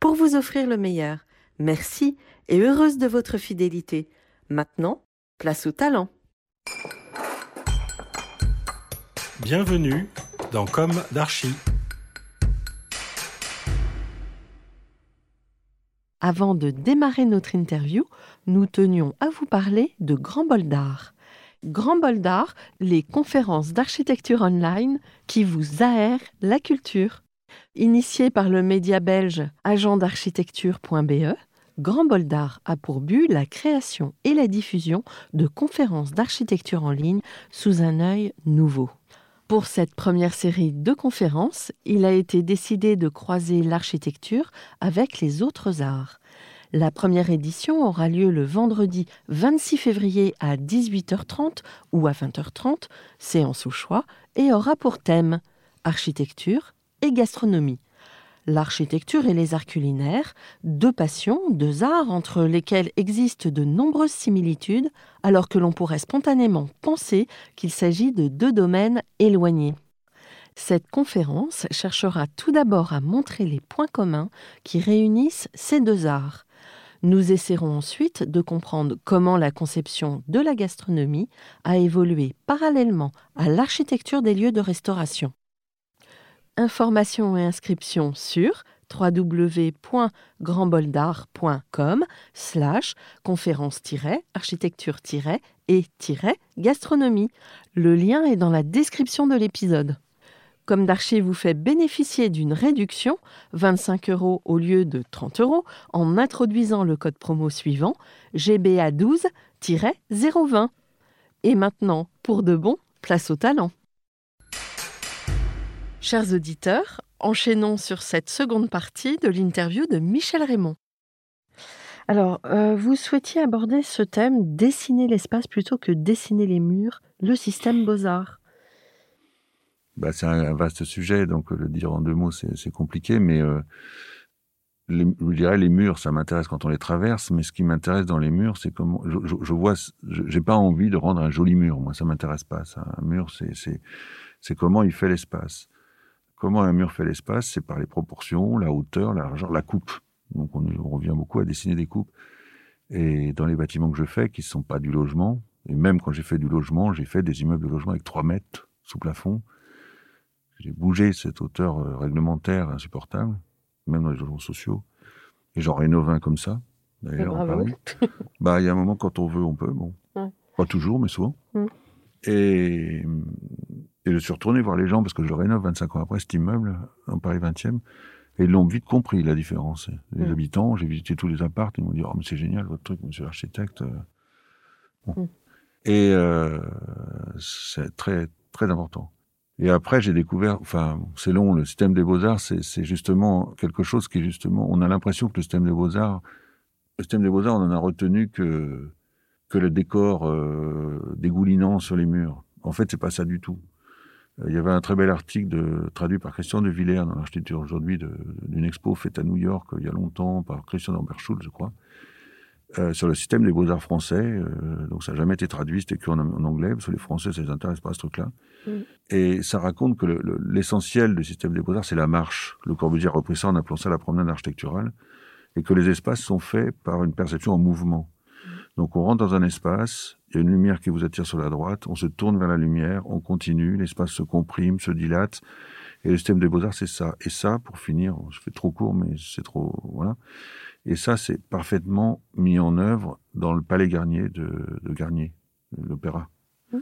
pour vous offrir le meilleur. Merci et heureuse de votre fidélité. Maintenant, place au talent. Bienvenue dans Comme d'Archie. Avant de démarrer notre interview, nous tenions à vous parler de Grand Bol d'Art. Grand Bol d'Art, les conférences d'architecture online qui vous aèrent la culture. Initié par le média belge agentdarchitecture.be, Grand Bol d'Art a pour but la création et la diffusion de conférences d'architecture en ligne sous un œil nouveau. Pour cette première série de conférences, il a été décidé de croiser l'architecture avec les autres arts. La première édition aura lieu le vendredi 26 février à 18h30 ou à 20h30, séance au choix, et aura pour thème architecture et gastronomie. L'architecture et les arts culinaires, deux passions, deux arts entre lesquels existent de nombreuses similitudes, alors que l'on pourrait spontanément penser qu'il s'agit de deux domaines éloignés. Cette conférence cherchera tout d'abord à montrer les points communs qui réunissent ces deux arts. Nous essaierons ensuite de comprendre comment la conception de la gastronomie a évolué parallèlement à l'architecture des lieux de restauration. Informations et inscriptions sur www.grandboldart.com slash conférence-architecture-et-gastronomie. Le lien est dans la description de l'épisode. Comme d'Archi vous fait bénéficier d'une réduction, 25 euros au lieu de 30 euros, en introduisant le code promo suivant GBA12-020. Et maintenant, pour de bon, place au talent. Chers auditeurs, enchaînons sur cette seconde partie de l'interview de Michel Raymond. Alors, euh, vous souhaitiez aborder ce thème, dessiner l'espace plutôt que dessiner les murs, le système beaux-arts. Bah, c'est un, vaste sujet, donc le dire en deux mots, c'est compliqué, mais euh, les, je dirais les murs, ça m'intéresse quand on les traverse, mais ce qui m'intéresse dans les murs, c'est comment je, je, je vois, j'ai pas envie de rendre un joli mur, moi, ça m'intéresse pas. Ça. Un mur, c'est comment il fait l'espace. Comment un mur fait l'espace C'est par les proportions, la hauteur, la largeur, la coupe. Donc on, on, revient beaucoup à dessiner des coupes. Et dans les bâtiments que je fais, qui ne sont pas du logement, et même quand j'ai fait du logement, j'ai fait des immeubles de logement avec 3 mètres sous plafond. J'ai bougé cette hauteur euh, réglementaire insupportable, même dans les logements sociaux. Et j'en rénove un comme ça, d'ailleurs, Paris. bah, il y a un moment, quand on veut, on peut. Bon. Ouais. Pas toujours, mais souvent. Mm. Et et je suis retourné voir les gens parce que je rénove 25 ans après cet immeuble en Paris 20e. Et ils l'ont vite compris, la différence. Les mmh. habitants, j'ai visité tous les apparts, ils m'ont dit, oh, mais c'est génial, votre truc, monsieur l'architecte. Bon. Mmh. Et euh, c'est très, très important. Et après, j'ai découvert, enfin, c'est long, le système des beaux-arts, c'est justement quelque chose qui, justement, on a l'impression que le système des beaux-arts, le système des beaux-arts, on en a retenu que, que le décor euh, dégoulinant sur les murs. En fait, c'est pas ça du tout. Il y avait un très bel article de, traduit par Christian de Villers dans l'architecture aujourd'hui d'une expo faite à New York il y a longtemps par Christian Amberschuld, je crois, euh, sur le système des beaux-arts français. Euh, donc ça n'a jamais été traduit, c'était qu'en en anglais, parce que les Français, ça les intéresse pas ce truc-là. Mm. Et ça raconte que l'essentiel du système des beaux-arts, c'est la marche. Le Corbusier a repris ça en appelant ça la promenade architecturale, et que les espaces sont faits par une perception en mouvement. Donc on rentre dans un espace, il y a une lumière qui vous attire sur la droite, on se tourne vers la lumière, on continue, l'espace se comprime, se dilate, Et le système des beaux-arts, c'est ça. Et ça, pour finir, je fais trop court, mais c'est trop... Voilà. Et ça, c'est parfaitement mis en œuvre dans le Palais Garnier de, de Garnier, l'opéra. Mmh.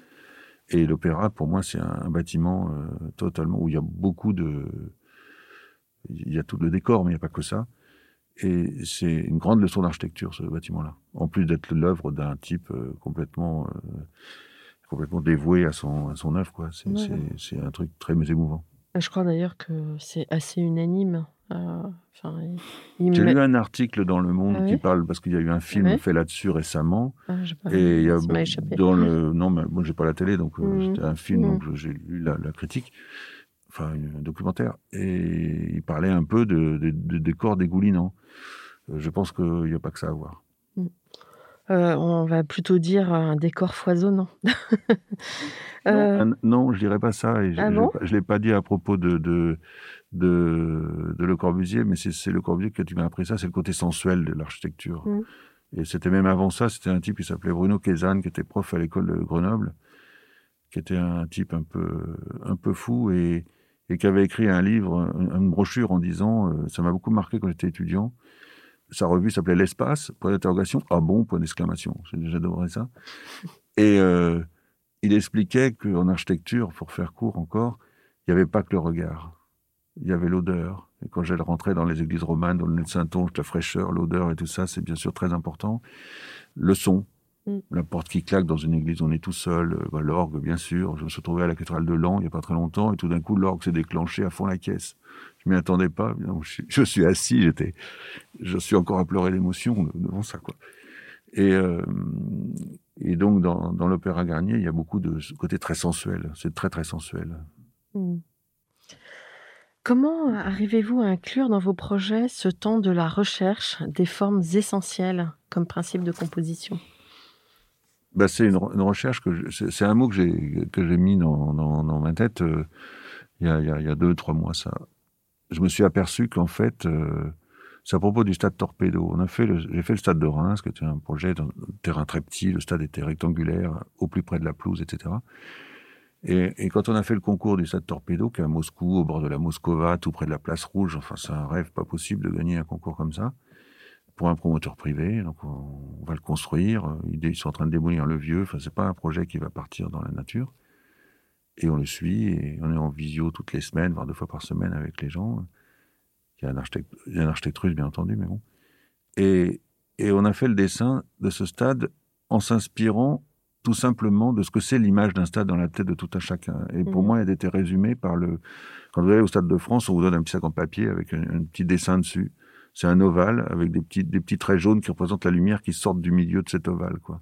Et l'opéra, pour moi, c'est un, un bâtiment euh, totalement où il y a beaucoup de... Il y a tout le décor, mais il n'y a pas que ça. Et c'est une grande leçon d'architecture, ce bâtiment-là. En plus d'être l'œuvre d'un type euh, complètement, euh, complètement dévoué à son, à son œuvre, quoi. C'est Ouais, un truc très émouvant. Je crois d'ailleurs que c'est assez unanime. euh, il- J'ai lu un article dans Le Monde Ah qui parle, parce qu'il y a eu un film Ouais? fait là-dessus récemment, Ah, pas- et il y a dans le... Non, mais moi, j'ai pas la télé, donc Mhm. c'était un film, Mhm. donc j'ai lu la, la critique, enfin, un documentaire, et il parlait un peu de, de, de décors dégoulinants. Euh, Je pense qu'il n'y a pas que ça à voir. Euh, on va plutôt dire un décor foisonnant. Euh, Non, un- non, je dirais pas ça. Et je Ah je l'ai bon pas- je l'ai pas dit à propos de, de, de, de Le Corbusier, mais c'est Le Corbusier qui m'a appris ça, c'est le côté sensuel de l'architecture. Mm. Et c'était même avant ça, c'était un type qui s'appelait Bruno Kézanne, qui était prof à l'école de Grenoble, qui était un type un peu, un peu fou et, et qui avait écrit un livre, une, brochure en disant, euh, ça m'a beaucoup marqué quand j'étais étudiant. Sa revue s'appelait L'espace, point d'interrogation, ah bon, point d'exclamation. J'adorais ça. Et euh, il expliquait qu'en architecture, pour faire court encore, il n'y avait pas que le regard. Il y avait l'odeur. Et quand j'allais rentrer dans les églises romanes, dans le Saint-Onge, la fraîcheur, l'odeur et tout ça, c'est bien sûr très important. Le son. Mm. La porte qui claque dans une église, on est tout seul. Euh, bah, l'orgue, bien sûr. Je me suis retrouvé à la cathédrale de Lens il n'y a pas très longtemps, et tout d'un coup, l'orgue s'est déclenché à fond la caisse. Je m'y attendais pas. Je, suis- assis, j'étais, je suis encore à pleurer d'émotion devant ça, quoi. Et, euh, et donc, dans, dans l'opéra Garnier, il y a beaucoup de ce côté très sensuel. C'est très, très sensuel. Hmm. Comment arrivez-vous à inclure dans vos projets ce temps de la recherche des formes essentielles comme principe de composition? Bah, c'est une, une recherche que c'est un mot que j'ai que j'ai mis dans, dans, dans ma tête euh, il y, a, il y a- deux trois mois ça. Je me suis aperçu qu'en fait euh, c'est à propos du stade Torpedo. On a fait j'ai fait le stade de Reims qui était un projet d'un terrain très petit. Le stade était rectangulaire, au plus près de la pelouse, etc. Et, et quand on a fait le concours du stade Torpedo, qui est à Moscou, au bord de la Moscova, tout près de la place Rouge, enfin c'est un rêve pas possible de gagner un concours comme ça pour un promoteur privé. Donc on, va le construire. Euh, Ils, sont en train de démolir le vieux. Enfin, c'est pas un projet qui va partir dans la nature. Et on le suit et on est en visio toutes les semaines, voire deux fois par semaine avec les gens. Il y a un architecte, il y a un architecte russe, bien entendu, mais bon. Et, et on a fait le dessin de ce stade en s'inspirant tout simplement de ce que c'est l'image d'un stade dans la tête de tout un chacun. Et pour Mhm. moi, elle était résumée par le. Quand vous allez au Stade de France, on vous donne un petit sac en papier avec un, un petit dessin dessus. C'est un ovale avec des petits, des petits traits jaunes qui représentent la lumière qui sort du milieu de cet ovale, quoi.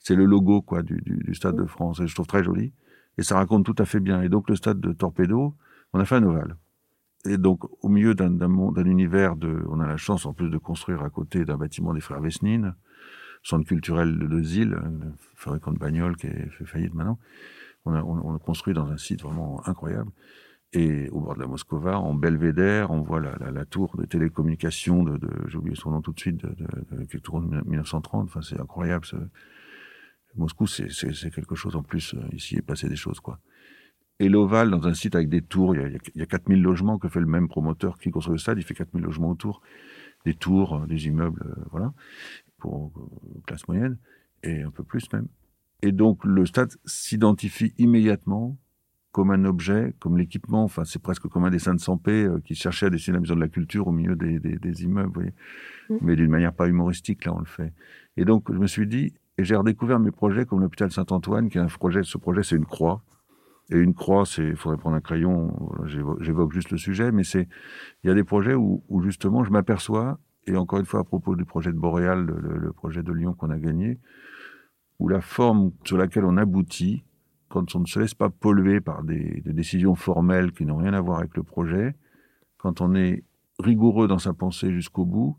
C'est le logo, quoi, du, du, du Stade de France. Et je trouve très joli. Et ça raconte tout à fait bien. Et donc, le Stade de Torpedo, on a fait un ovale. Et donc, au milieu d'un d'un monde- d'un univers de, on a la chance en plus de construire à côté d'un bâtiment des frères Vesnine, centre culturel de, de Zille, le fabricant de bagnoles qui est fait faillite maintenant. On a, on, on a construit dans un site vraiment incroyable. Et au bord de la Moscova, en belvédère, on voit la, la, la tour de télécommunication de, de j'ai oublié son nom tout de suite, de, de, de, tourne en 1930. Enfin, c'est incroyable. Ce... Moscou, c'est quelque chose en plus. euh, Ici, il est passé des choses, quoi. Et l'Oval, dans un site avec des tours, il y, a, il y a 4000 logements que fait le même promoteur qui construit le stade. Il fait 4000 logements autour. Des tours, euh, des immeubles, euh, voilà, pour euh, classe moyenne, et un peu plus même. Et donc, le stade s'identifie immédiatement comme un objet, comme l'équipement. Enfin, c'est presque comme un dessin de Sampé euh, qui cherchait à dessiner la maison de la culture au milieu des, des, des immeubles, vous voyez. Mm. Mais d'une manière pas humoristique, là, on le fait. Et donc, je me suis dit, et j'ai redécouvert mes projets comme l'hôpital Saint-Antoine, qui est un projet, ce projet, c'est une croix. Et une croix, c'est, il faudrait prendre un crayon, j'évoque juste le sujet, mais c'est, il y a des projets où, où justement, je m'aperçois, et encore une fois, à propos du projet de Boréal, le projet de Lyon qu'on a gagné, où la forme sur laquelle on aboutit, quand on ne se laisse pas polluer par des, des décisions formelles qui n'ont rien à voir avec le projet, quand on est rigoureux dans sa pensée jusqu'au bout,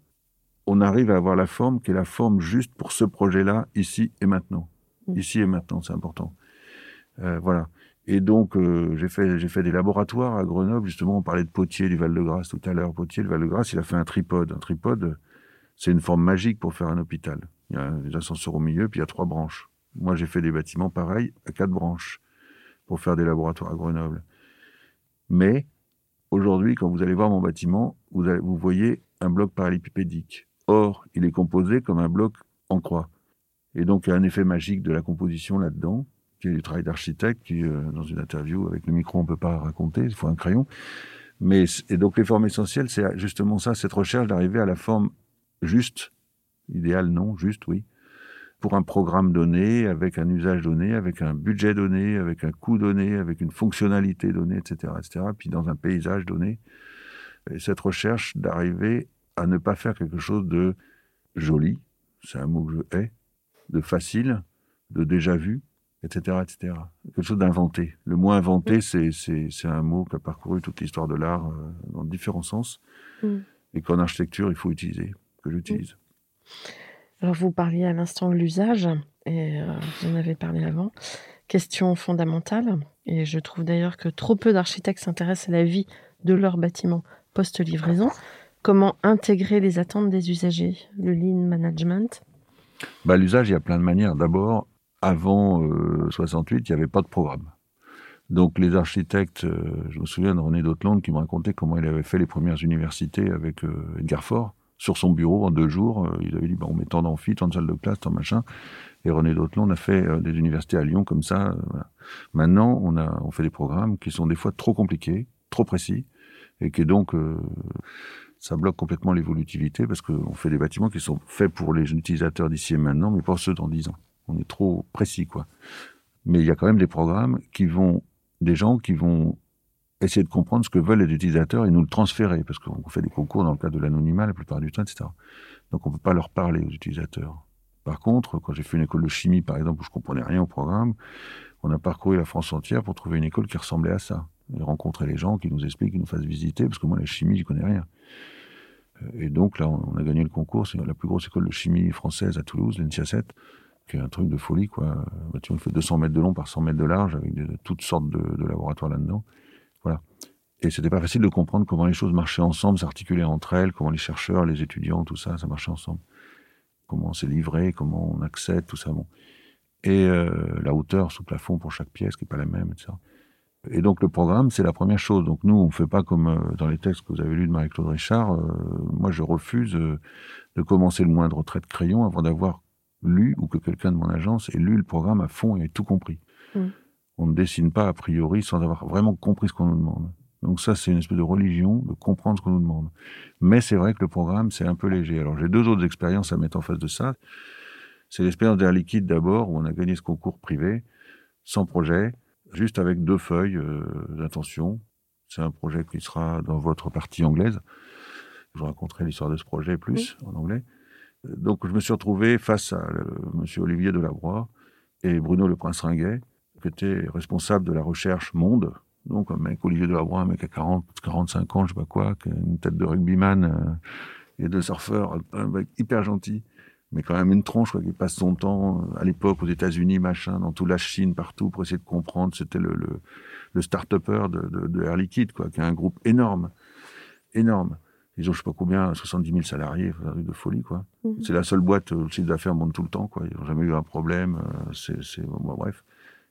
on arrive à avoir la forme qui est la forme juste pour ce projet-là, ici et maintenant. Mm. Ici et maintenant, c'est important. Euh, voilà. Et donc, euh, j'ai fait, j'ai fait des laboratoires à Grenoble. Justement, on parlait de Potier du Val-de-Grâce tout à l'heure. Potier, le Val-de-Grâce, il a fait un tripode. Un tripode, c'est une forme magique pour faire un hôpital. Il y a des ascenseurs au milieu, puis il y a trois branches. Moi, j'ai fait des bâtiments pareils à quatre branches pour faire des laboratoires à Grenoble. Mais Aujourd'hui, quand vous allez voir mon bâtiment, vous, voyez un bloc parallélépipédique. Or, il est composé comme un bloc en croix. Et donc, il y a un effet magique de la composition là-dedans, qui est du travail d'architecte, qui, euh, dans une interview avec le micro, on peut pas raconter, il faut un crayon. Mais, et donc, les formes essentielles, c'est justement ça, cette recherche d'arriver à la forme juste, idéale non, juste, oui, pour un programme donné, avec un usage donné, avec un budget donné, avec un coût donné, avec une fonctionnalité donnée, etc., etc., puis dans un paysage donné. Et cette recherche d'arriver à ne pas faire quelque chose de joli, c'est un mot que je hais, de facile, de déjà vu, etc., etc. Quelque chose d'inventé. Le mot inventé, c'est, un mot qui a parcouru toute l'histoire de l'art euh, dans différents sens, Mm. et qu'en architecture, il faut utiliser, que j'utilise. Alors, vous parliez à l'instant de l'usage, et euh, vous en avez parlé avant. Question fondamentale, et je trouve d'ailleurs que trop peu d'architectes s'intéressent à la vie de leur bâtiment post-livraison. Comment intégrer les attentes des usagers? Le lean management? Bah, l'usage, il y a plein de manières. D'abord, avant euh, 68, il n'y avait pas de programme. Donc les architectes, euh, je me souviens de René Dauteland qui me racontait comment il avait fait les premières universités avec euh, Edgar Faure. Sur son bureau, en deux jours, euh, il avait dit, bah, on met tant d'amphi, tant de salles de classe, tant machin. Et René Dauteland a fait euh, des universités à Lyon comme ça. euh. Maintenant, on, a, on fait des programmes qui sont des fois trop compliqués, trop précis, et qui donc, euh, ça bloque complètement l'évolutivité parce qu'on fait des bâtiments qui sont faits pour les utilisateurs d'ici et maintenant, mais pas ceux dans dix ans. On est trop précis, quoi. Mais il y a quand même des programmes qui vont, des gens qui vont essayer de comprendre ce que veulent les utilisateurs et nous le transférer, parce qu'on fait des concours dans le cadre de l'anonymat la plupart du temps, etc. Donc on peut pas leur parler aux utilisateurs. Par contre, quand j'ai fait une école de chimie, par exemple, où je comprenais rien au programme, on a parcouru la France entière pour trouver une école qui ressemblait à ça. Et rencontrer les gens qui nous expliquent, qui nous fassent visiter, parce que moi, la chimie, j'y connais rien. Et donc là, on a gagné le concours. C'est la plus grosse école de chimie française à Toulouse, l'ENSIA 7, qui est un truc de folie, quoi. Un bâtiment qui fait 200 mètres de long par 100 mètres de large, avec toutes sortes de laboratoires là-dedans. Voilà. Et c'était pas facile de comprendre comment les choses marchaient ensemble, s'articulaient entre elles, comment les chercheurs, les étudiants, tout ça, ça marchait ensemble. Comment c'est livré, comment on accède, tout ça, bon. Et euh, la hauteur sous plafond pour chaque pièce, qui est pas la même, etc. Et donc le programme, c'est la première chose. Donc nous, on fait pas comme euh, dans les textes que vous avez lus de Marie-Claude Richard. Euh, moi, je refuse de commencer le moindre trait de crayon avant d'avoir lu ou que quelqu'un de mon agence ait lu le programme à fond et ait tout compris. Mm. On ne dessine pas a priori sans avoir vraiment compris ce qu'on nous demande. Donc ça, c'est une espèce de religion de comprendre ce qu'on nous demande. Mais c'est vrai que le programme, c'est un peu léger. Alors j'ai deux autres expériences à mettre en face de ça. C'est l'expérience d'Air Liquide d'abord, où on a gagné ce concours privé, sans projet, juste avec deux feuilles euh, d'intention. C'est un projet qui sera dans votre partie anglaise. Je vous raconterai l'histoire de ce projet plus en anglais. Donc je me suis retrouvé face à euh, Monsieur Olivier Delabroix et Bruno Le Prince Ringuet, qui était responsable de la recherche monde. Donc un mec, Olivier Delabroix, un mec à 40, 45 ans, je sais pas quoi, a une tête de rugbyman euh, et de surfeur, un mec hyper gentil mais quand même une tronche quoi, qui passe son temps euh, à l'époque aux États-Unis, machin, dans toute la Chine, partout, pour essayer de comprendre. C'était le, le, le start-upper de, de, de, Air Liquide, quoi, qui est un groupe énorme, énorme. Ils ont je sais pas combien, 70 000 salariés, un truc de folie, quoi. Mmh. C'est la seule boîte où le chiffre d'affaires monte tout le temps, quoi. Ils n'ont jamais eu un problème. euh, C'est, c'est, bon, bref.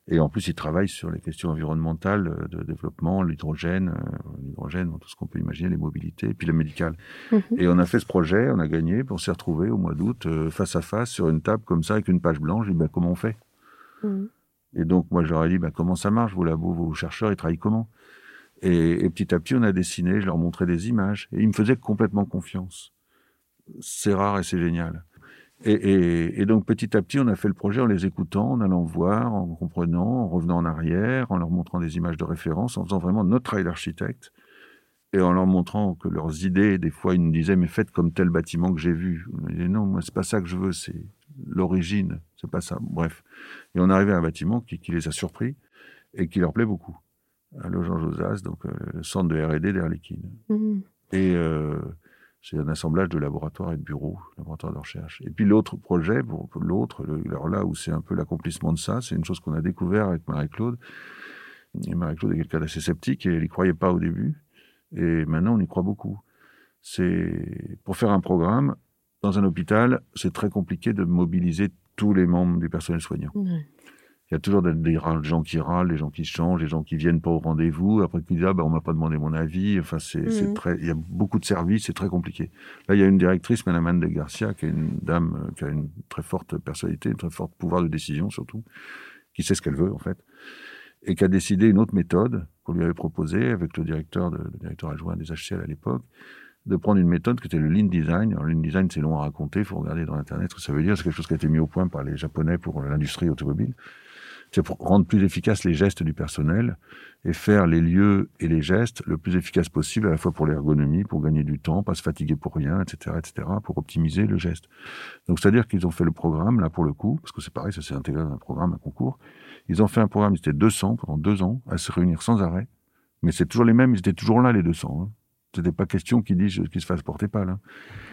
Et en plus, ils travaillent sur les questions environnementales, euh, de développement, l'hydrogène, euh, l'hydrogène, tout ce qu'on peut imaginer, les mobilités, et puis le médical. Mhm. Et on a fait ce projet, on a gagné, puis on s'est retrouvé au mois d'août, euh, face à face, sur une table comme ça, avec une page blanche. J'ai dit, ben, comment on fait? Mhm. Et donc, moi, j'aurais dit, ben, comment ça marche Vos labos, vos chercheurs, ils travaillent comment? Et, et petit à petit, on a dessiné, je leur montrais des images, et ils me faisaient complètement confiance. C'est rare et c'est génial. Et, et, et, donc petit à petit, on a fait le projet en les écoutant, en allant voir, en comprenant, en revenant en arrière, en leur montrant des images de référence, en faisant vraiment notre travail d'architecte, et en leur montrant que leurs idées, des fois, ils nous disaient mais faites comme tel bâtiment que j'ai vu. On disait non, moi c'est pas ça que je veux, c'est l'origine, c'est pas ça. Bref, et on arrivait à un bâtiment qui, qui les a surpris et qui leur plaît beaucoup. À Jean Josas, donc euh, le centre de R&D d'Air Liquide. Mhm. Et euh, c'est un assemblage de laboratoires et de bureaux, laboratoires de recherche. Et puis l'autre projet, l'autre, là où c'est un peu l'accomplissement de ça, c'est une chose qu'on a découvert avec Marie-Claude. Et Marie-Claude est quelqu'un d'assez sceptique et elle n'y croyait pas au début. Et maintenant, on y croit beaucoup. C'est pour faire un programme dans un hôpital, c'est très compliqué de mobiliser tous les membres du personnel soignant. Il y a toujours des, gens qui râlent, des gens qui changent, des gens qui viennent pas au rendez-vous, après qui disent ah ben on m'a pas demandé mon avis. Enfin c'est Mhm. très, il y a beaucoup de services, c'est très compliqué. Là il y a une directrice, Madame Anne de Garcia, qui est une dame euh, qui a une très forte personnalité, un très fort pouvoir de décision surtout, qui sait ce qu'elle veut en fait, et qui a décidé une autre méthode qu'on lui avait proposée avec le directeur, de, le directeur adjoint des HCL à l'époque, de prendre une méthode qui était le lean design. Alors, le lean design, c'est long à raconter, il faut regarder dans Internet ce que ça veut dire. C'est quelque chose qui a été mis au point par les Japonais pour l'industrie automobile. C'est pour rendre plus efficaces les gestes du personnel et faire les lieux et les gestes le plus efficace possible, à la fois pour l'ergonomie, pour gagner du temps, pas se fatiguer pour rien, etc., etc., pour optimiser le geste. Donc, c'est-à-dire qu'ils ont fait le programme, là, pour le coup, parce que c'est pareil, ça s'est intégré dans un programme, un concours. Ils ont fait un programme, ils étaient 200 pendant deux ans, à se réunir sans arrêt. Mais c'est toujours les mêmes, ils étaient toujours là, les 200. Hein. C'était pas question qu'ils disent qu'ils se fassent porter pas là.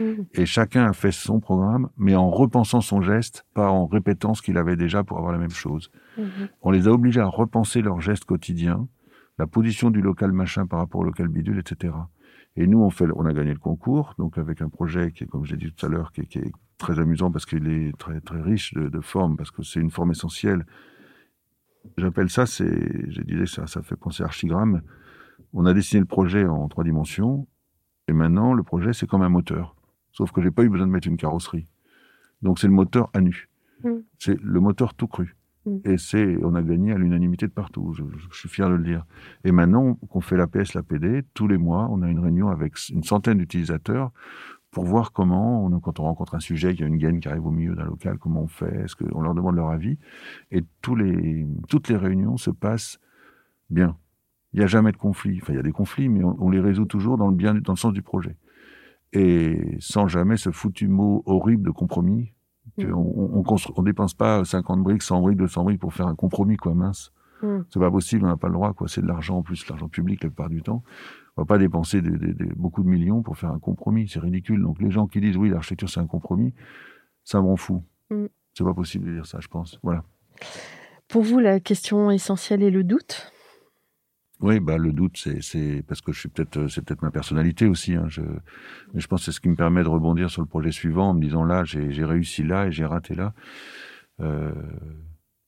Mhm. Et chacun a fait son programme, mais en repensant son geste, pas en répétant ce qu'il avait déjà pour avoir la même chose. Mhm. On les a obligés à repenser leur geste quotidien, la position du local machin par rapport au local bidule, etc. Et nous, on fait, on a gagné le concours, donc avec un projet qui est, comme j'ai dit tout à l'heure, qui, est- qui est très amusant parce qu'il est très très riche de, de formes, parce que c'est une forme essentielle. J'appelle ça, c'est, je disais, ça, ça fait penser à archigramme. On a dessiné le projet en trois dimensions, et maintenant le projet c'est comme un moteur, sauf que j'ai pas eu besoin de mettre une carrosserie. Donc c'est le moteur à nu. Mm. C'est le moteur tout cru. Mm. Et c'est, on a gagné à l'unanimité de partout. Je, je- je suis fier de le dire. Et maintenant qu'on fait l'APS, l'APD, tous les mois, on a une réunion avec une centaine d'utilisateurs pour voir comment, on, quand on rencontre un sujet, qu'il y a une gaine qui arrive au milieu d'un local, comment on fait, est-ce qu'on leur demande leur avis. Et tous les, toutes les réunions se passent bien. Il n'y a jamais de conflit. Enfin, il y a des conflits, mais on, on les résout toujours dans le bien, dans le sens du projet. Et sans jamais ce foutu mot horrible de compromis. Mm. on, on, dépense pas 50 briques, 100 briques, 200 briques pour faire un compromis, quoi, mince. Mm. C'est pas possible, on n'a pas le droit, quoi. C'est de l'argent en plus, l'argent public la plupart du temps. On va pas dépenser des- des- des- beaucoup de millions pour faire un compromis, c'est ridicule. Donc les gens qui disent oui, l'architecture c'est un compromis, ça me rend fou. Mm. C'est pas possible de dire ça, je pense. Voilà. Pour vous, la question essentielle est le doute? Oui, bah le doute, c'est c'est parce que je suis peut-être, euh, c'est peut-être ma personnalité aussi. Hein, je, mais je pense que c'est ce qui me permet de rebondir sur le projet suivant en me disant là, j'ai j'ai réussi là et j'ai raté là. Euh,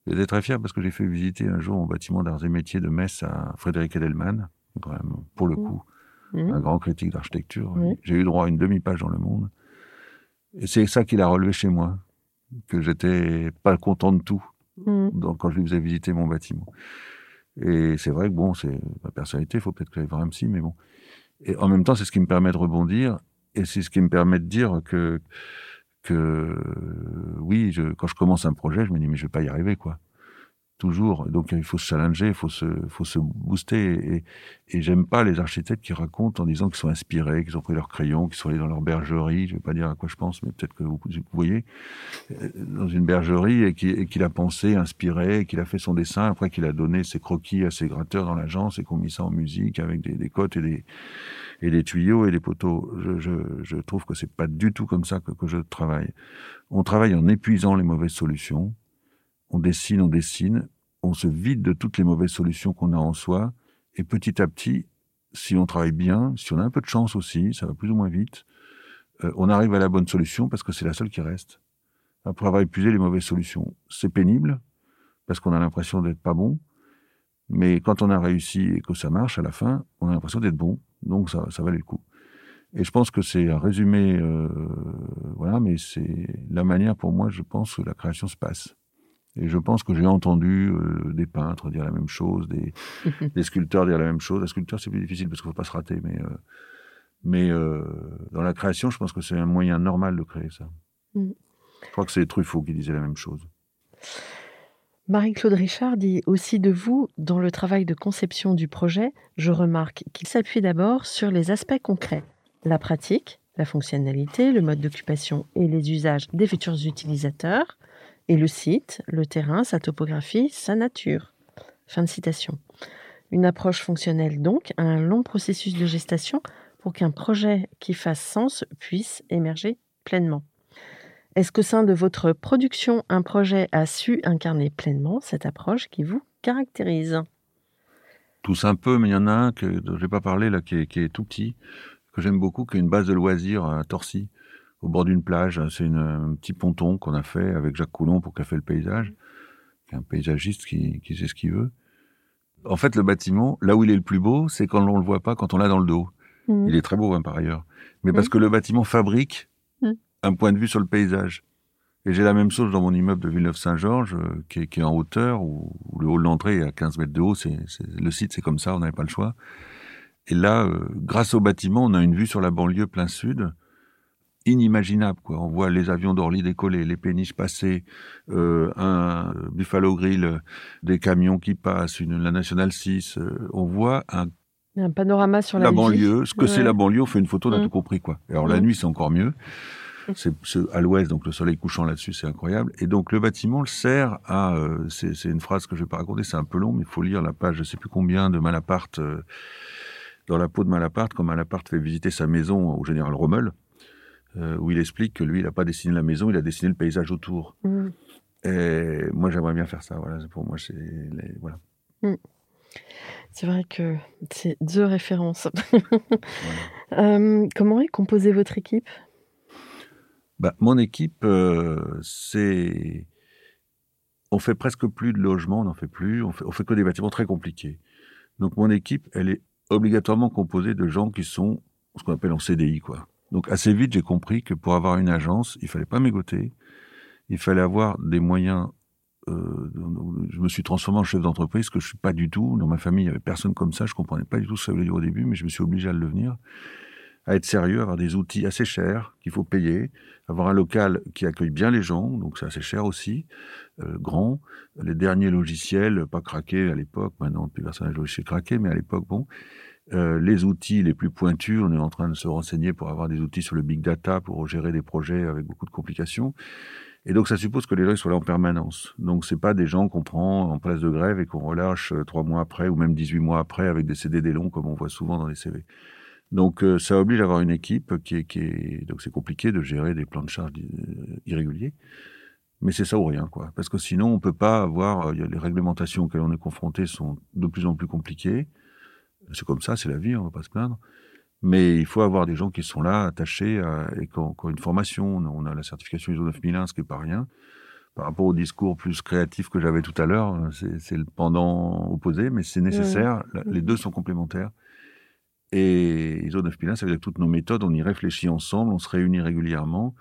J'étais très fier parce que j'ai fait visiter un jour mon bâtiment d'arts et métiers de Metz à Frédéric Edelman, quand même, pour le Mm. coup, Mhm. un grand critique d'architecture. Oui. J'ai eu droit à une demi-page dans Le Monde. Et c'est ça qu'il a relevé chez moi, que j'étais pas content de tout donc, quand je lui faisais visiter mon bâtiment. Et c'est vrai que bon, c'est ma personnalité, il faut peut-être que j'aille voir un mais bon. Et en même temps, c'est ce qui me permet de rebondir, et c'est ce qui me permet de dire que, que oui, quand je commence un projet, je me dis, mais je vais pas y arriver, quoi. Toujours. Donc, il faut se challenger, il faut se, faut se booster. Et, j'aime pas les architectes qui racontent en disant qu'ils sont inspirés, qu'ils ont pris leur crayon, qu'ils sont allés dans leur bergerie. Je vais pas dire à quoi je pense, mais peut-être que vous, vous voyez euh, dans une bergerie et qui- et qu'il a pensé, inspiré, qu'il a fait son dessin, après qu'il a donné ses croquis à ses gratteurs dans l'agence et qu'on mis ça en musique avec des, des cotes et des, et des tuyaux et des poteaux. Je, je, trouve que c'est pas du tout comme ça que je travaille. On travaille en épuisant les mauvaises solutions. On dessine, on dessine, on se vide de toutes les mauvaises solutions qu'on a en soi, et petit à petit, si on travaille bien, si on a un peu de chance aussi, ça va plus ou moins vite, euh, on arrive à la bonne solution parce que c'est la seule qui reste après avoir épuisé les mauvaises solutions. C'est pénible, parce qu'on a l'impression d'être pas bon, mais quand on a réussi et que ça marche, à la fin, on a l'impression d'être bon, donc ça, ça valait le coup. Et je pense que c'est un résumé, euh, voilà, mais c'est la manière pour moi, je pense, que la création se passe. Et je pense que j'ai entendu euh, des peintres dire la même chose, des, des sculpteurs dire la même chose. Un sculpteur, c'est plus difficile parce qu'il ne faut pas se rater, mais, euh, mais euh, dans la création, je pense que c'est un moyen normal de créer ça. Mm. Je crois que c'est Truffaut qui disait la même chose. Marie-Claude Richard dit aussi de vous, dans le travail de conception du projet, je remarque qu'il s'appuie d'abord sur les aspects concrets, la pratique, la fonctionnalité, le mode d'occupation et les usages des futurs utilisateurs, et le site, le terrain, sa topographie, sa nature. Fin de citation. Une approche fonctionnelle donc, un long processus de gestation pour qu'un projet qui fasse sens puisse émerger pleinement. Est-ce qu'au sein de votre production, un projet a su incarner pleinement cette approche qui vous caractérise? Tous un peu, mais il y en a un que, je n'ai pas parlé, là, qui est, qui est tout petit, que j'aime beaucoup, qui est une base de loisirs à Torcy, au bord d'une plage. C'est une- un petit ponton qu'on a fait avec Jacques Coulon pour fait le paysage, un paysagiste qui, qui sait ce qu'il veut. En fait, le bâtiment, là où il est le plus beau, c'est quand on le voit pas, quand on l'a dans le dos. Mhm. Il est très beau, hein, par ailleurs. Mais parce Mhm. que le bâtiment fabrique un point de vue sur le paysage. Et j'ai la même chose dans mon immeuble de Villeneuve-Saint-Georges, euh, qui, est, qui est en hauteur, où, où le hall d'entrée est à 15 mètres de haut. C'est, c'est- le site, c'est comme ça, on n'avait pas le choix. Et là, euh, grâce au bâtiment, on a une vue sur la banlieue plein sud inimaginable. Quoi. On voit les avions d'Orly décoller, les péniches passer, euh, un Buffalo Grill, euh, des camions qui passent, une, la Nationale 6. euh, on voit un un panorama sur la, la banlieue, ce que c'est la banlieue, on fait une photo, on a Mm. tout compris quoi. Alors la Mm. nuit c'est encore mieux. C'est c'est à l'ouest, donc le soleil couchant là-dessus, c'est incroyable. Et donc le bâtiment le sert à, euh, c'est c'est une phrase que je vais pas raconter, c'est un peu long, mais il faut lire la page, je sais plus combien de Malaparte euh, dans la peau de Malaparte, quand Malaparte fait visiter sa maison au général Rommel, euh, où il explique que lui, il n'a pas dessiné la maison, il a dessiné le paysage autour. Mhm. Et moi, j'aimerais bien faire ça. Voilà, pour moi, c'est les- voilà. C'est vrai que c'est deux références. Euh, comment est composée votre équipe? Bah, mon équipe, euh, c'est. On fait presque plus de logements, on n'en fait plus. On fait, on fait que des bâtiments très compliqués. Donc, mon équipe, elle est obligatoirement composée de gens qui sont ce qu'on appelle en CDI, quoi. Donc, assez vite, j'ai compris que pour avoir une agence, il fallait pas mégoter. Il fallait avoir des moyens. euh, je me suis transformé en chef d'entreprise, que je suis pas du tout. Dans ma famille, il y avait personne comme ça. Je comprenais pas du tout ce que ça voulait dire au début, mais je me suis obligé à le devenir à être sérieux, avoir des outils assez chers qu'il faut payer, avoir un local qui accueille bien les gens, donc c'est assez cher aussi, euh, grand, les derniers logiciels, pas craqués à l'époque, maintenant plus personne n'a logiciel craqué, mais à l'époque, bon, euh, les outils les plus pointus, on est en train de se renseigner pour avoir des outils sur le big data, pour gérer des projets avec beaucoup de complications. Et donc, ça suppose que les gens soient là en permanence. Donc, c'est pas des gens qu'on prend en place de grève et qu'on relâche euh, trois mois après ou même 18 mois après avec des CDD longs comme on voit souvent dans les CV. Donc, euh, ça oblige à avoir une équipe qui est, qui est... donc c'est compliqué de gérer des plans de charge irréguliers. Mais c'est ça ou rien, quoi. Parce que sinon, on peut pas avoir, les réglementations auxquelles on est confronté sont de plus en plus compliquées. C'est comme ça, c'est la vie, on va pas se plaindre. Mais il faut avoir des gens qui sont là, attachés, à, et qui ont, qui ont une formation. On a, la certification ISO 9001, ce qui est pas rien. Par rapport au discours plus créatif que j'avais tout à l'heure, c'est le pendant opposé, mais c'est nécessaire. Les deux sont complémentaires. Et ISO 9001, ça veut dire que toutes nos méthodes, on y réfléchit ensemble, on se réunit régulièrement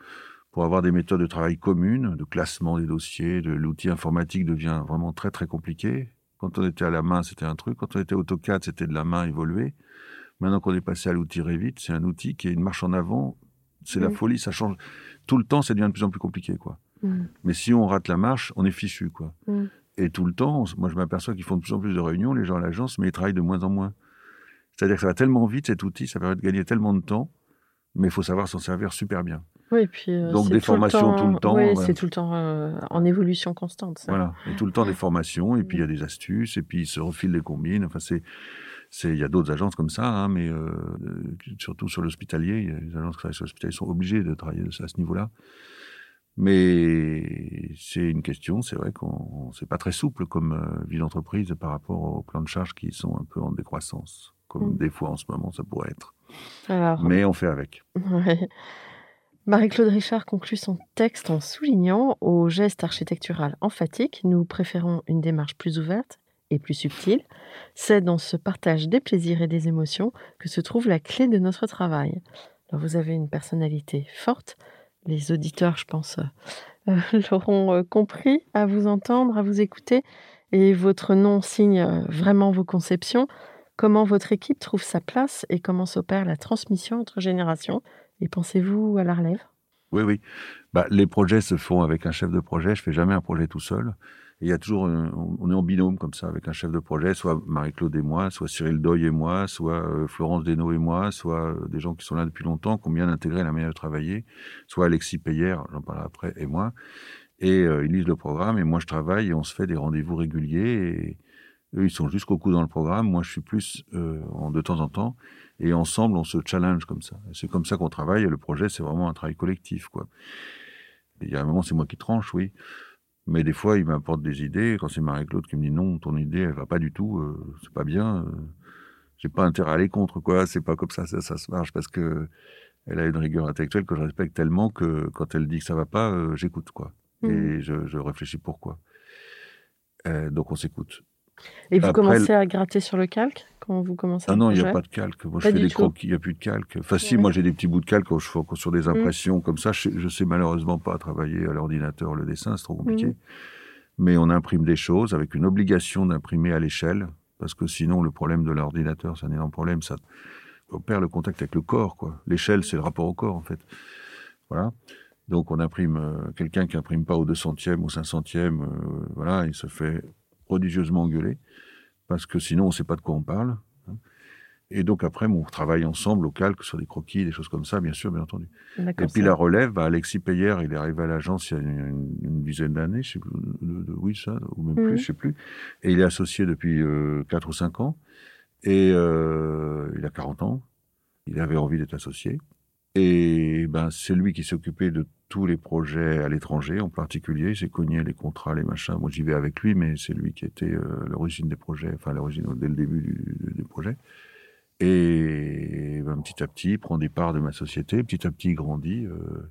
pour avoir des méthodes de travail communes, de classement des dossiers, de l'outil informatique devient vraiment très très compliqué. Quand on était à la main, c'était un truc. Quand on était AutoCAD, c'était de la main évoluée. Maintenant qu'on est passé à l'outil Revit, c'est un outil qui est une marche en avant. C'est la Mm. folie, ça change. Tout le temps, ça devient de plus en plus compliqué, quoi. Mhm. Mais si on rate la marche, on est fichu, quoi. Mm. Et tout le temps, moi je m'aperçois qu'ils font de plus en plus de réunions, les gens à l'agence, mais ils travaillent de moins en moins. C'est-à-dire que ça va tellement vite, cet outil, ça permet de gagner tellement de temps, mais il faut savoir s'en servir super bien. Oui, et puis euh, Donc des tout le formations temps- tout le temps, Oui, voilà. c'est tout le temps euh, en évolution constante. ça. Voilà. Et tout le temps des formations, et puis il y a des astuces, et puis ils se refilent des combines. Enfin, c'est, c'est, il y a d'autres agences comme ça, hein, mais euh, surtout sur l'hospitalier, il y a les agences qui travaillent sur l'hospitalier sont obligées de travailler à ce niveau-là. Mais c'est une question, c'est vrai qu'on c'est pas très souple comme vie d'entreprise par rapport aux plans de charge qui sont un peu en décroissance, comme Mm. des fois en ce moment ça pourrait être. Alors, Mais on fait avec. Ouais. Marie-Claude Richard conclut son texte en soulignant Au geste architectural emphatique, nous préférons une démarche plus ouverte et plus subtile. C'est dans ce partage des plaisirs et des émotions que se trouve la clé de notre travail. Vous avez une personnalité forte. Les auditeurs, je pense, euh, euh, l'auront euh, compris à vous entendre, à vous écouter. Et votre nom signe vraiment vos conceptions. Comment votre équipe trouve sa place et comment s'opère la transmission entre générations Et pensez-vous à la relève? Oui, oui. Bah, les projets se font avec un chef de projet. Je fais jamais un projet tout seul. Il y a toujours, on est en binôme comme ça avec un chef de projet, soit Marie-Claude et moi, soit Cyril Doy et moi, soit euh, Florence Desnaux et moi, soit euh, des gens qui sont là depuis longtemps, qui ont bien intégré la manière de travailler, soit Alexis Payer, j'en parlerai après, et moi. Et euh, ils lisent le programme et moi je travaille et on se fait des rendez-vous réguliers. Et eux, ils sont jusqu'au cou dans le programme. Moi, je suis plus en de temps en temps. Et ensemble, on se challenge comme ça. C'est comme ça qu'on travaille. Et le projet, c'est vraiment un travail collectif, quoi. Il y a un moment, c'est moi qui tranche, oui. Mais des fois, il m'apporte des idées. Quand c'est Marie-Claude qui me dit non, ton idée, elle va pas du tout, euh, c'est pas bien. Euh, J'ai pas intérêt à aller contre, quoi. C'est pas comme ça, ça, ça se marche parce que elle a une rigueur intellectuelle que je respecte tellement que quand elle dit que ça va pas, euh, j'écoute, quoi. Mhm. Et je, je réfléchis pourquoi. Euh, donc on s'écoute. Et vous Après, commencez à gratter sur le calque? Quand vous commencez Ah non, il n'y a pas de calque. Moi, Pas je fais des croquis, il n'y a plus de calque. Enfin, si, Ouais. Mm. moi, j'ai des petits bouts de calque quand je fais sur des impressions comme ça. Je, je sais malheureusement pas travailler à l'ordinateur le dessin, c'est trop compliqué. Mhm. Mais on imprime des choses avec une obligation d'imprimer à l'échelle, parce que sinon, le problème de l'ordinateur, c'est un énorme problème. Ça, on perd le contact avec le corps, quoi. L'échelle, c'est le rapport au corps, en fait. Voilà. Donc, on imprime, euh, quelqu'un qui imprime pas au 200e, au 500e, euh, voilà, il se fait prodigieusement engueuler, parce que sinon, on sait pas de quoi on parle. hein. Et donc, après, on travaille ensemble au calque sur des croquis, des choses comme ça, bien sûr, bien entendu. Et puis la relève, bah, Alexis Payer, il est arrivé à l'agence il y a une, dizaine d'années, je sais plus, de- de- oui, ça, ou même Mhm. plus, je sais plus. Et il est associé depuis euh, 4 ou 5 ans. Et euh, il a 40 ans. Il avait envie d'être associé. Et ben, c'est lui qui occupé de tous les projets à l'étranger, en particulier. Il s'est cogné les contrats, les machins. Moi, j'y vais avec lui, mais c'est lui qui était euh, l'origine des projets, enfin, l'origine dès le début du, du- du projet. Et ben, petit à petit, il prend des parts de ma société. Petit à petit, il grandit. euh,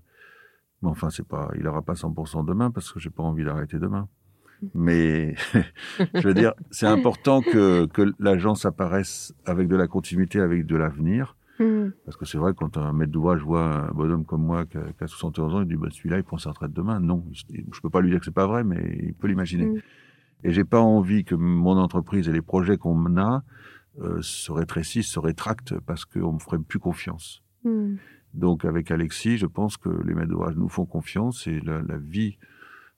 mais enfin, c'est pas, il n'aura pas 100% demain parce que j'ai pas envie d'arrêter demain. Mais je veux dire, c'est important que, que l'agence apparaisse avec de la continuité, avec de l'avenir. Mhm. Parce que c'est vrai, quand un maître d'ouvrage voit un bonhomme comme moi qui a, qui a 71 ans, il dit bah, celui-là, il prend sa retraite demain. Non, je peux pas lui dire que c'est pas vrai, mais il peut l'imaginer. Mm. Et j'ai pas envie que mon entreprise et les projets qu'on a euh, se rétrécissent, se rétractent parce qu'on me ferait plus confiance. Mhm. Donc avec Alexis, je pense que les maîtres d'ouvrage nous font confiance et la, la vie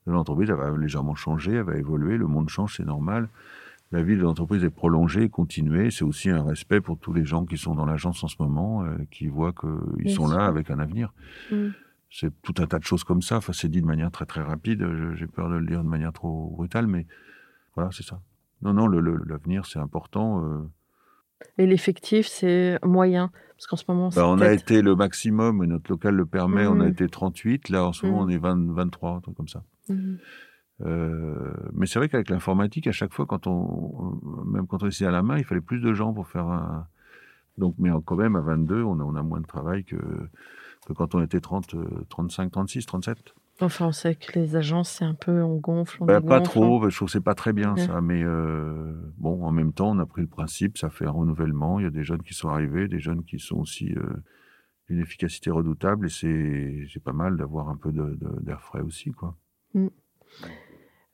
de l'entreprise elle va légèrement changer, elle va évoluer, le monde change, c'est normal. La vie de l'entreprise est prolongée, continuée. C'est aussi un respect pour tous les gens qui sont dans l'agence en ce moment, euh, qui voient qu'ils sont sûr. là avec un avenir. Mm. C'est tout un tas de choses comme ça. Enfin, c'est dit de manière très très rapide. J'ai peur de le dire de manière trop brutale, mais voilà, c'est ça. Non, non, l'avenir, c'est important. euh. Et l'effectif, c'est moyen. Parce qu'en ce moment, Bah, on a été le maximum, et notre local le permet, on a Mhm. été 38. Là, en ce moment, Mhm. on est 20, 23, un truc comme ça. Euh, mais c'est vrai qu'avec l'informatique, à chaque fois, quand on, même quand on essayait à la main, il fallait plus de gens pour faire un. Donc, mais quand même, à 22, on a, on a moins de travail que, que quand on était 30, euh, 35, 36, 37. Enfin, on sait que les agences, c'est un peu, on gonfle, on Bah, pas dégonfle. trop, je trouve que c'est pas très bien Ouais. ça. Mais euh, bon, en même temps, on a pris le principe, ça fait un renouvellement. Il y a des jeunes qui sont arrivés, des jeunes qui sont aussi euh, d'une efficacité redoutable, et c'est pas mal d'avoir un peu d'air frais aussi, quoi.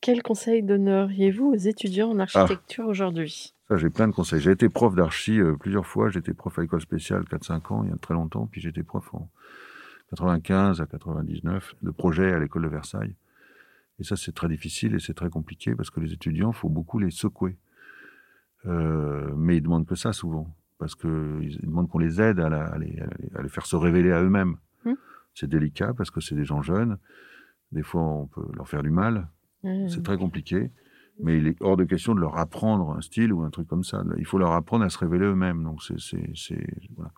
Quel conseil donneriez-vous aux étudiants en architecture aujourd'hui? Ça, j'ai plein de conseils. J'ai été prof d'archi euh, plusieurs fois. J'étais prof à l'école spéciale 4-5 ans, il y a très longtemps. Puis j'étais prof en 95 à 99 de projet à l'école de Versailles. Et ça, c'est très difficile et c'est très compliqué parce que les étudiants, il faut beaucoup les secouer. Euh, mais ils demandent que ça souvent. Parce qu'ils demandent qu'on les aide à, la- à les, à faire se révéler à eux-mêmes. Hmm. C'est délicat parce que c'est des gens jeunes. Des fois, on peut leur faire du mal. Ouais, C'est très compliqué. Mais il est hors de question de leur apprendre un style ou un truc comme ça. Il faut leur apprendre à se révéler eux-mêmes. Donc, c'est. voilà.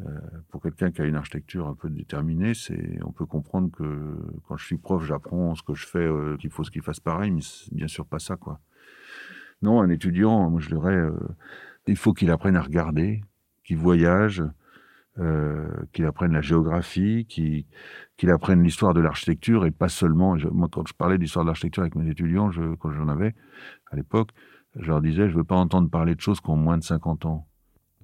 Euh, pour quelqu'un qui a une architecture un peu déterminée, c'est, on peut comprendre que quand je suis prof, j'apprends ce que je fais, euh, qu'il faut ce qu'il fasse pareil, mais bien sûr pas ça, quoi. Non, un étudiant, moi je dirais, euh, il faut qu'il apprenne à regarder, qu'il voyage, euh, qu'il apprenne la géographie, qu'il, qu'il apprenne l'histoire de l'architecture et pas seulement. moi, quand je parlais d'histoire de l'architecture avec mes étudiants, quand j'en avais à l'époque, je leur disais, je veux pas entendre parler de choses qui ont moins de 50 ans.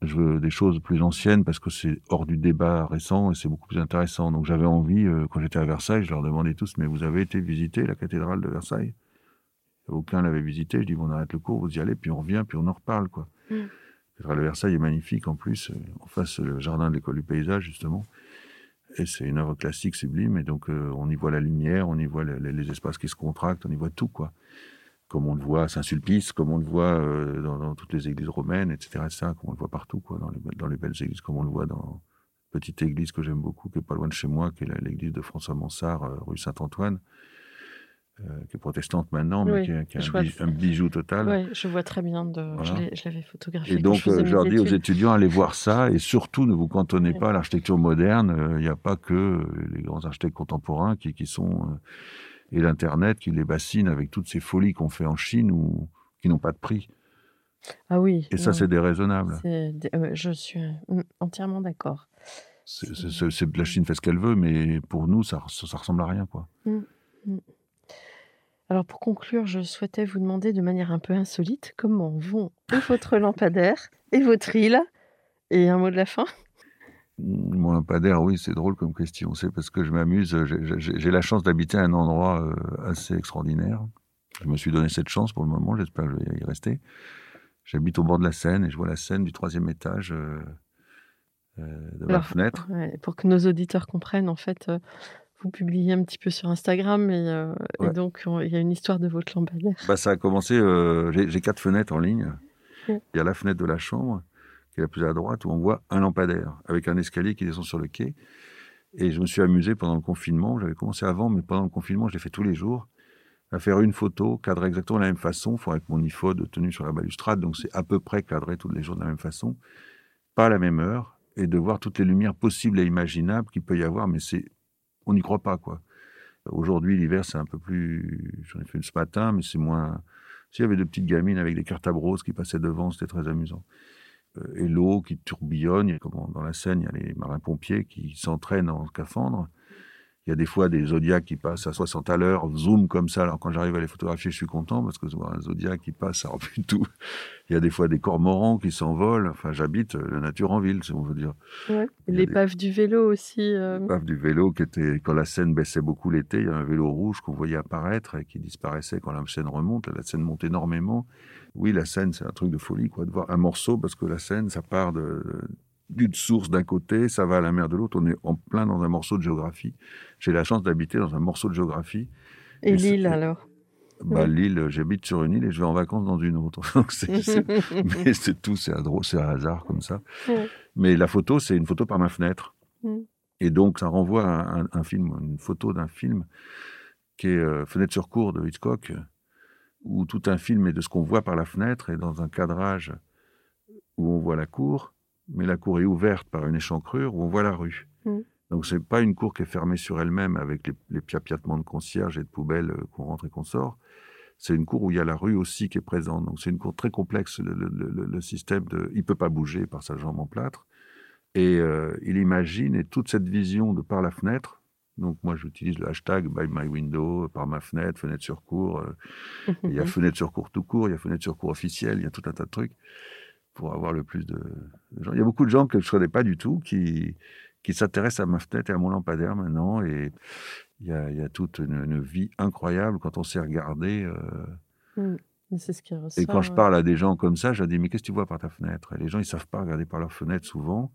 Je veux des choses plus anciennes parce que c'est hors du débat récent et c'est beaucoup plus intéressant. Donc j'avais envie, euh, quand j'étais à Versailles, je leur demandais tous, mais vous avez été visiter la cathédrale de Versailles? Aucun l'avait visité. Je dis, bon, on arrête le cours, vous y allez, puis on revient, puis on en reparle, quoi. Mm. Cathédrale de Versailles est magnifique en plus. euh, En face, le jardin de l'école du paysage, justement. Et c'est une œuvre classique sublime. Et donc, euh, on y voit la lumière, on y voit les, espaces qui se contractent, on y voit tout, quoi. Comme on le voit à Saint-Sulpice, comme on le voit euh, dans, toutes les églises romaines, etc., comme on le voit partout, quoi, dans les, belles églises, comme on le voit dans une petite église que j'aime beaucoup, qui est pas loin de chez moi, qui est l'église de François Mansart, rue Saint-Antoine, qui est protestante maintenant, mais Oui, qui est, qui je un, vois. bij- un bijou total. Ouais, je vois très bien. De... Je Voilà. l'ai- je l'avais photographié. Et donc, je euh, je leur dis aux étudiants, allez voir ça, et surtout, ne vous cantonnez pas à l'architecture moderne. Euh, Il n'y a pas que euh, les grands architectes contemporains qui, qui sont... euh, et l'Internet qui les bassine avec toutes ces folies qu'on fait en Chine ou qui n'ont pas de prix. Ah oui. Et ça, c'est déraisonnable. euh, je suis euh, entièrement d'accord. La Chine fait ce qu'elle veut, mais pour nous, ça, ça, ça ressemble à rien, quoi. Alors, Alors pour conclure, je souhaitais vous demander de manière un peu insolite comment vont et votre lampadaire et votre île? Et un mot de la fin? Mon lampadaire, oui, c'est drôle comme question. C'est parce que je m'amuse. J'ai la chance d'habiter un endroit euh, assez extraordinaire. Je me suis donné cette chance pour le moment. J'espère que je vais y rester. J'habite au bord de la Seine et je vois la Seine du troisième étage euh, euh, de la fenêtre. pour que nos auditeurs comprennent, en fait, vous publiez un petit peu sur Instagram et, et donc il y a une histoire de votre lampadaire. Bah, ça a commencé. J'ai quatre fenêtres en ligne. Il y a la fenêtre de la chambre qui est la plus à droite, où on voit un lampadaire avec un escalier qui descend sur le quai. Et je me suis amusé pendant le confinement. J'avais commencé avant, mais pendant le confinement, je l'ai fait tous les jours à faire une photo cadrée exactement de la même façon, avec mon iPhone tenu sur la balustrade, donc c'est à peu près cadré tous les jours de la même façon, pas à la même heure, et de voir toutes les lumières possibles et imaginables qu'il peut y avoir, mais c'est, on n'y croit pas, quoi. Aujourd'hui, l'hiver, c'est un peu plus, j'en ai fait une ce matin, mais c'est moins, s'il y avait de petites gamines avec des cartes à qui passaient devant, c'était très amusant. Euh, et l'eau qui tourbillonne. Comme dans la Seine, il y a les marins-pompiers qui s'entraînent en scaphandre. Il y a des fois des zodiacs qui passent à 60 à l'heure, zoom comme ça. Alors quand j'arrive à les photographier, je suis content parce que voir un zodiac qui passe, ça remplit tout. Il y a des fois des cormorans qui s'envolent. Enfin, j'habite euh, la nature en ville, si on veut dire. L'épave du vélo aussi. Euh... L'épave du vélo qui était, quand la Seine baissait beaucoup l'été, il y a un vélo rouge qu'on voyait apparaître et qui disparaissait quand la Seine remonte. La Seine monte énormément. Oui, la Seine, c'est un truc de folie, quoi, de voir un morceau parce que la Seine, ça part de, d'une source d'un côté, ça va à la mer de l'autre. On est en plein dans un morceau de géographie. J'ai la chance d'habiter dans un morceau de géographie. Et, l'île alors? Bah, L'île, j'habite sur une île et je vais en vacances dans une autre. mais c'est tout, c'est un, c'est un hasard comme ça. Mais la photo, c'est une photo par ma fenêtre. Mm. Et donc, ça renvoie à un, film, une photo d'un film qui est euh, Fenêtre sur cour de Hitchcock, où tout un film est de ce qu'on voit par la fenêtre et dans un cadrage où on voit la cour mais la cour est ouverte par une échancrure où on voit la rue. Donc, mm. Donc c'est pas une cour qui est fermée sur elle-même avec les, les piapiatements de concierge et de poubelles euh, qu'on rentre et qu'on sort. C'est une cour où il y a la rue aussi qui est présente. Donc c'est une cour très complexe. Le, système de, il peut pas bouger par sa jambe en plâtre. Et euh, il imagine et toute cette vision de par la fenêtre. Donc moi j'utilise le hashtag by my window, par ma fenêtre, fenêtre sur cour. Euh, il y a fenêtre sur cour tout court, il y a fenêtre sur cour officielle, il y a tout un tas de trucs pour avoir le plus de gens. Il y a beaucoup de gens que je ne connais pas du tout qui, qui s'intéressent à ma fenêtre et à mon lampadaire maintenant. Et il y a, il y a toute une, vie incroyable quand on sait regarder. Euh... Mmh. Ce qui et quand je parle à des gens comme ça, je leur dis Mais qu'est-ce que tu vois par ta fenêtre? Et les gens, ils ne savent pas regarder par leur fenêtre souvent.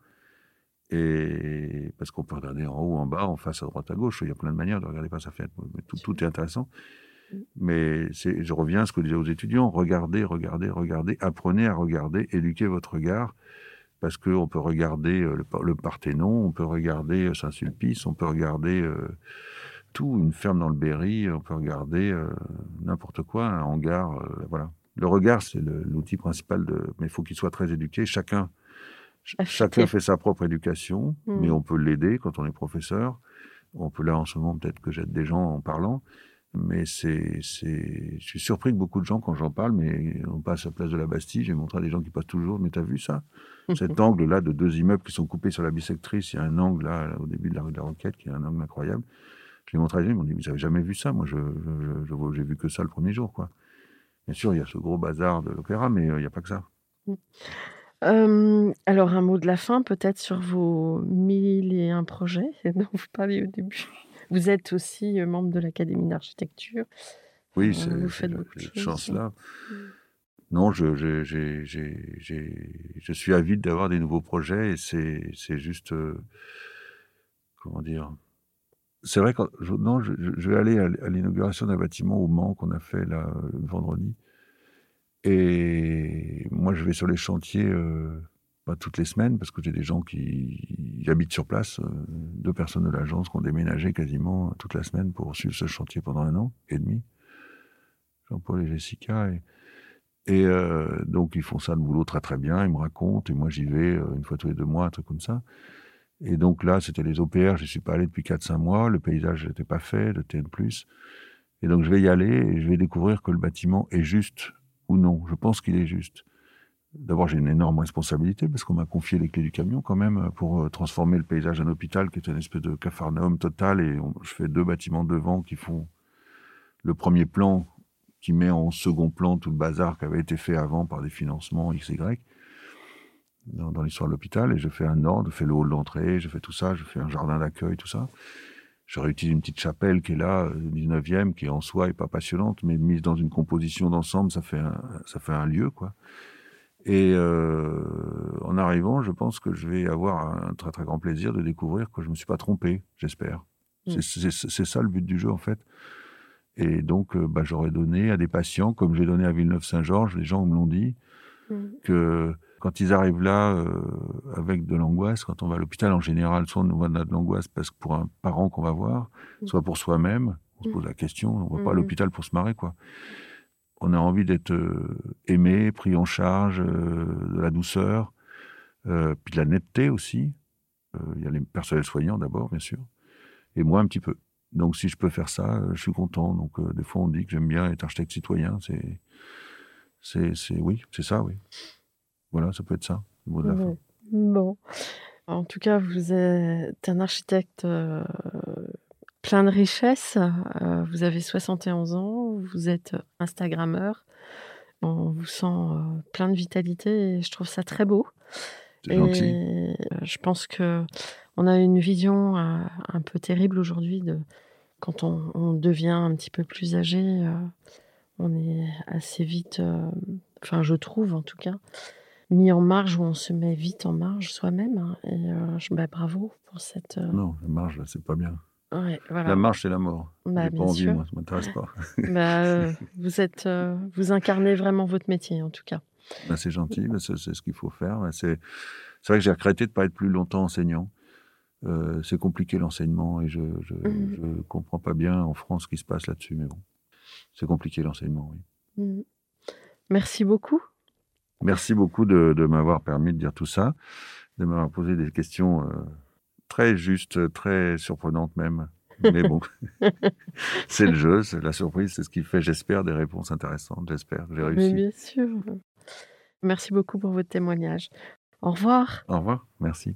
Et parce qu'on peut regarder en haut, en bas, en face, à droite, à gauche. Il y a plein de manières de regarder par sa fenêtre. tout, tout est intéressant. Mais je reviens à ce que je disais aux étudiants, regardez, regardez, regardez, apprenez à regarder, éduquez votre regard, parce qu'on peut regarder euh, le, Parthénon, on peut regarder euh, Saint-Sulpice, on peut regarder euh, tout, une ferme dans le Berry, on peut regarder n'importe quoi, un hangar, voilà. Le regard, c'est l'outil principal de, mais il faut qu'il soit très éduqué. Chacun, chacun fait sa propre éducation, mmh. mais on peut l'aider quand on est professeur. On peut là en ce moment peut-être que j'aide des gens en parlant, mais c'est, c'est, je suis surpris que beaucoup de gens, quand j'en parle, mais on passe à la place de la Bastille, j'ai montré à des gens qui passent toujours, mais t'as vu ça? Cet angle-là de deux immeubles qui sont coupés sur la bisectrice, il y a un angle là, au début de la rue de la Roquette, qui est un angle incroyable. Je l'ai montré à des gens, ils m'ont dit, vous avez jamais vu ça? Moi, je, je, j'ai vu que ça le premier jour, quoi. Bien sûr, il y a ce gros bazar de l'opéra, mais euh, il n'y a pas que ça. Euh, alors, un mot de la fin, peut-être sur vos mille et un projets dont vous parliez au début. Vous êtes aussi euh, membre de l'Académie d'architecture. Oui, c'est, vous faites beaucoup de chance-là. Mm. Non, je, je, je, suis avide d'avoir des nouveaux projets et c'est, juste. Euh, comment dire C'est vrai que je, non, je, vais aller à, l'inauguration d'un bâtiment au Mans qu'on a fait là, vendredi. Et moi, je vais sur les chantiers. Euh, toutes les semaines, parce que j'ai des gens qui habitent sur place, euh, deux personnes de l'agence qui ont déménagé quasiment toute la semaine pour suivre ce chantier pendant un an et demi. Jean-Paul et Jessica. Et, euh, donc, ils font ça le boulot très très bien, ils me racontent, et moi j'y vais euh, une fois tous les deux mois, un truc comme ça. Et donc là, c'était les OPR, je suis pas allé depuis 4-5 mois, le paysage n'était pas fait, le TN+. Et donc je vais y aller et je vais découvrir que le bâtiment est juste ou non. Je pense qu'il est juste. D'abord, j'ai une énorme responsabilité parce qu'on m'a confié les clés du camion quand même pour euh, transformer le paysage d'un hôpital qui est une espèce de capharnaüm total et je fais deux bâtiments devant qui font le premier plan qui met en second plan tout le bazar qui avait été fait avant par des financements XY dans, dans l'histoire de l'hôpital. Et je fais un ordre, je fais le hall d'entrée, je fais tout ça, je fais un jardin d'accueil, tout ça. Je réutilise une petite chapelle qui est là, 19e, qui en soi est pas passionnante, mais mise dans une composition d'ensemble, ça un, ça fait un lieu, quoi. Et euh, en arrivant, je pense que je vais avoir un très très grand plaisir de découvrir que je me suis pas trompé, j'espère. Mm. C'est- ça le but du jeu en fait. Et donc, euh, bah, j'aurais donné à des patients, comme j'ai donné à Villeneuve-Saint-Georges, les gens me l'ont dit, Mm. que quand ils arrivent là euh, avec de l'angoisse, quand on va à l'hôpital en général, soit on a de l'angoisse parce que pour un parent qu'on va voir, Mm. soit pour soi-même, on se pose la question, on va pas à l'hôpital pour se marrer quoi. On a envie d'être euh, aimé, pris en charge, euh, de la douceur, euh, puis de la netteté aussi. Il y a les personnels soignants d'abord, bien sûr, et moi un petit peu. Donc si je peux faire ça, je suis content. Donc euh, des fois on dit que j'aime bien être architecte citoyen, c'est, c'est, c'est oui, c'est ça, oui. Voilà, ça peut être ça, le mot de la fin. Ouais. Bon. En tout cas, vous êtes un architecte euh, plein de richesses. Euh, vous avez 71 ans, vous êtes Instagrammeur. On vous sent euh, plein de vitalité et je trouve ça très beau. C'est gentil. Et euh, je pense que on a une vision euh, un peu terrible aujourd'hui de quand on, on devient un petit peu plus âgé, on est assez vite, enfin je trouve en tout cas, mis en marge ou on se met vite en marge soi-même. hein. et je, bah, bravo pour cette. Non, la marge, c'est pas bien. Ouais, voilà. La marge, c'est la mort. Bah, bien pas envie, sûr. moi, ça m'intéresse pas. Bah, euh, vous êtes, euh, vous incarnez vraiment votre métier en tout cas. Ben, c'est gentil, ben, c'est, ce qu'il faut faire. C'est, vrai que j'ai regretté de pas être plus longtemps enseignant. Euh, c'est compliqué l'enseignement et je, Mhm. je comprends pas bien en France ce qui se passe là-dessus, mais bon, c'est compliqué l'enseignement. Oui. Mm. Merci beaucoup. Merci beaucoup de, de m'avoir permis de dire tout ça, de m'avoir posé des questions très justes, très surprenantes même. Mais bon, c'est le jeu, c'est la surprise, c'est ce qui fait, j'espère, des réponses intéressantes. J'espère que j'ai Mais réussi. bien sûr. Merci beaucoup pour votre témoignage. Au revoir. Au revoir, merci.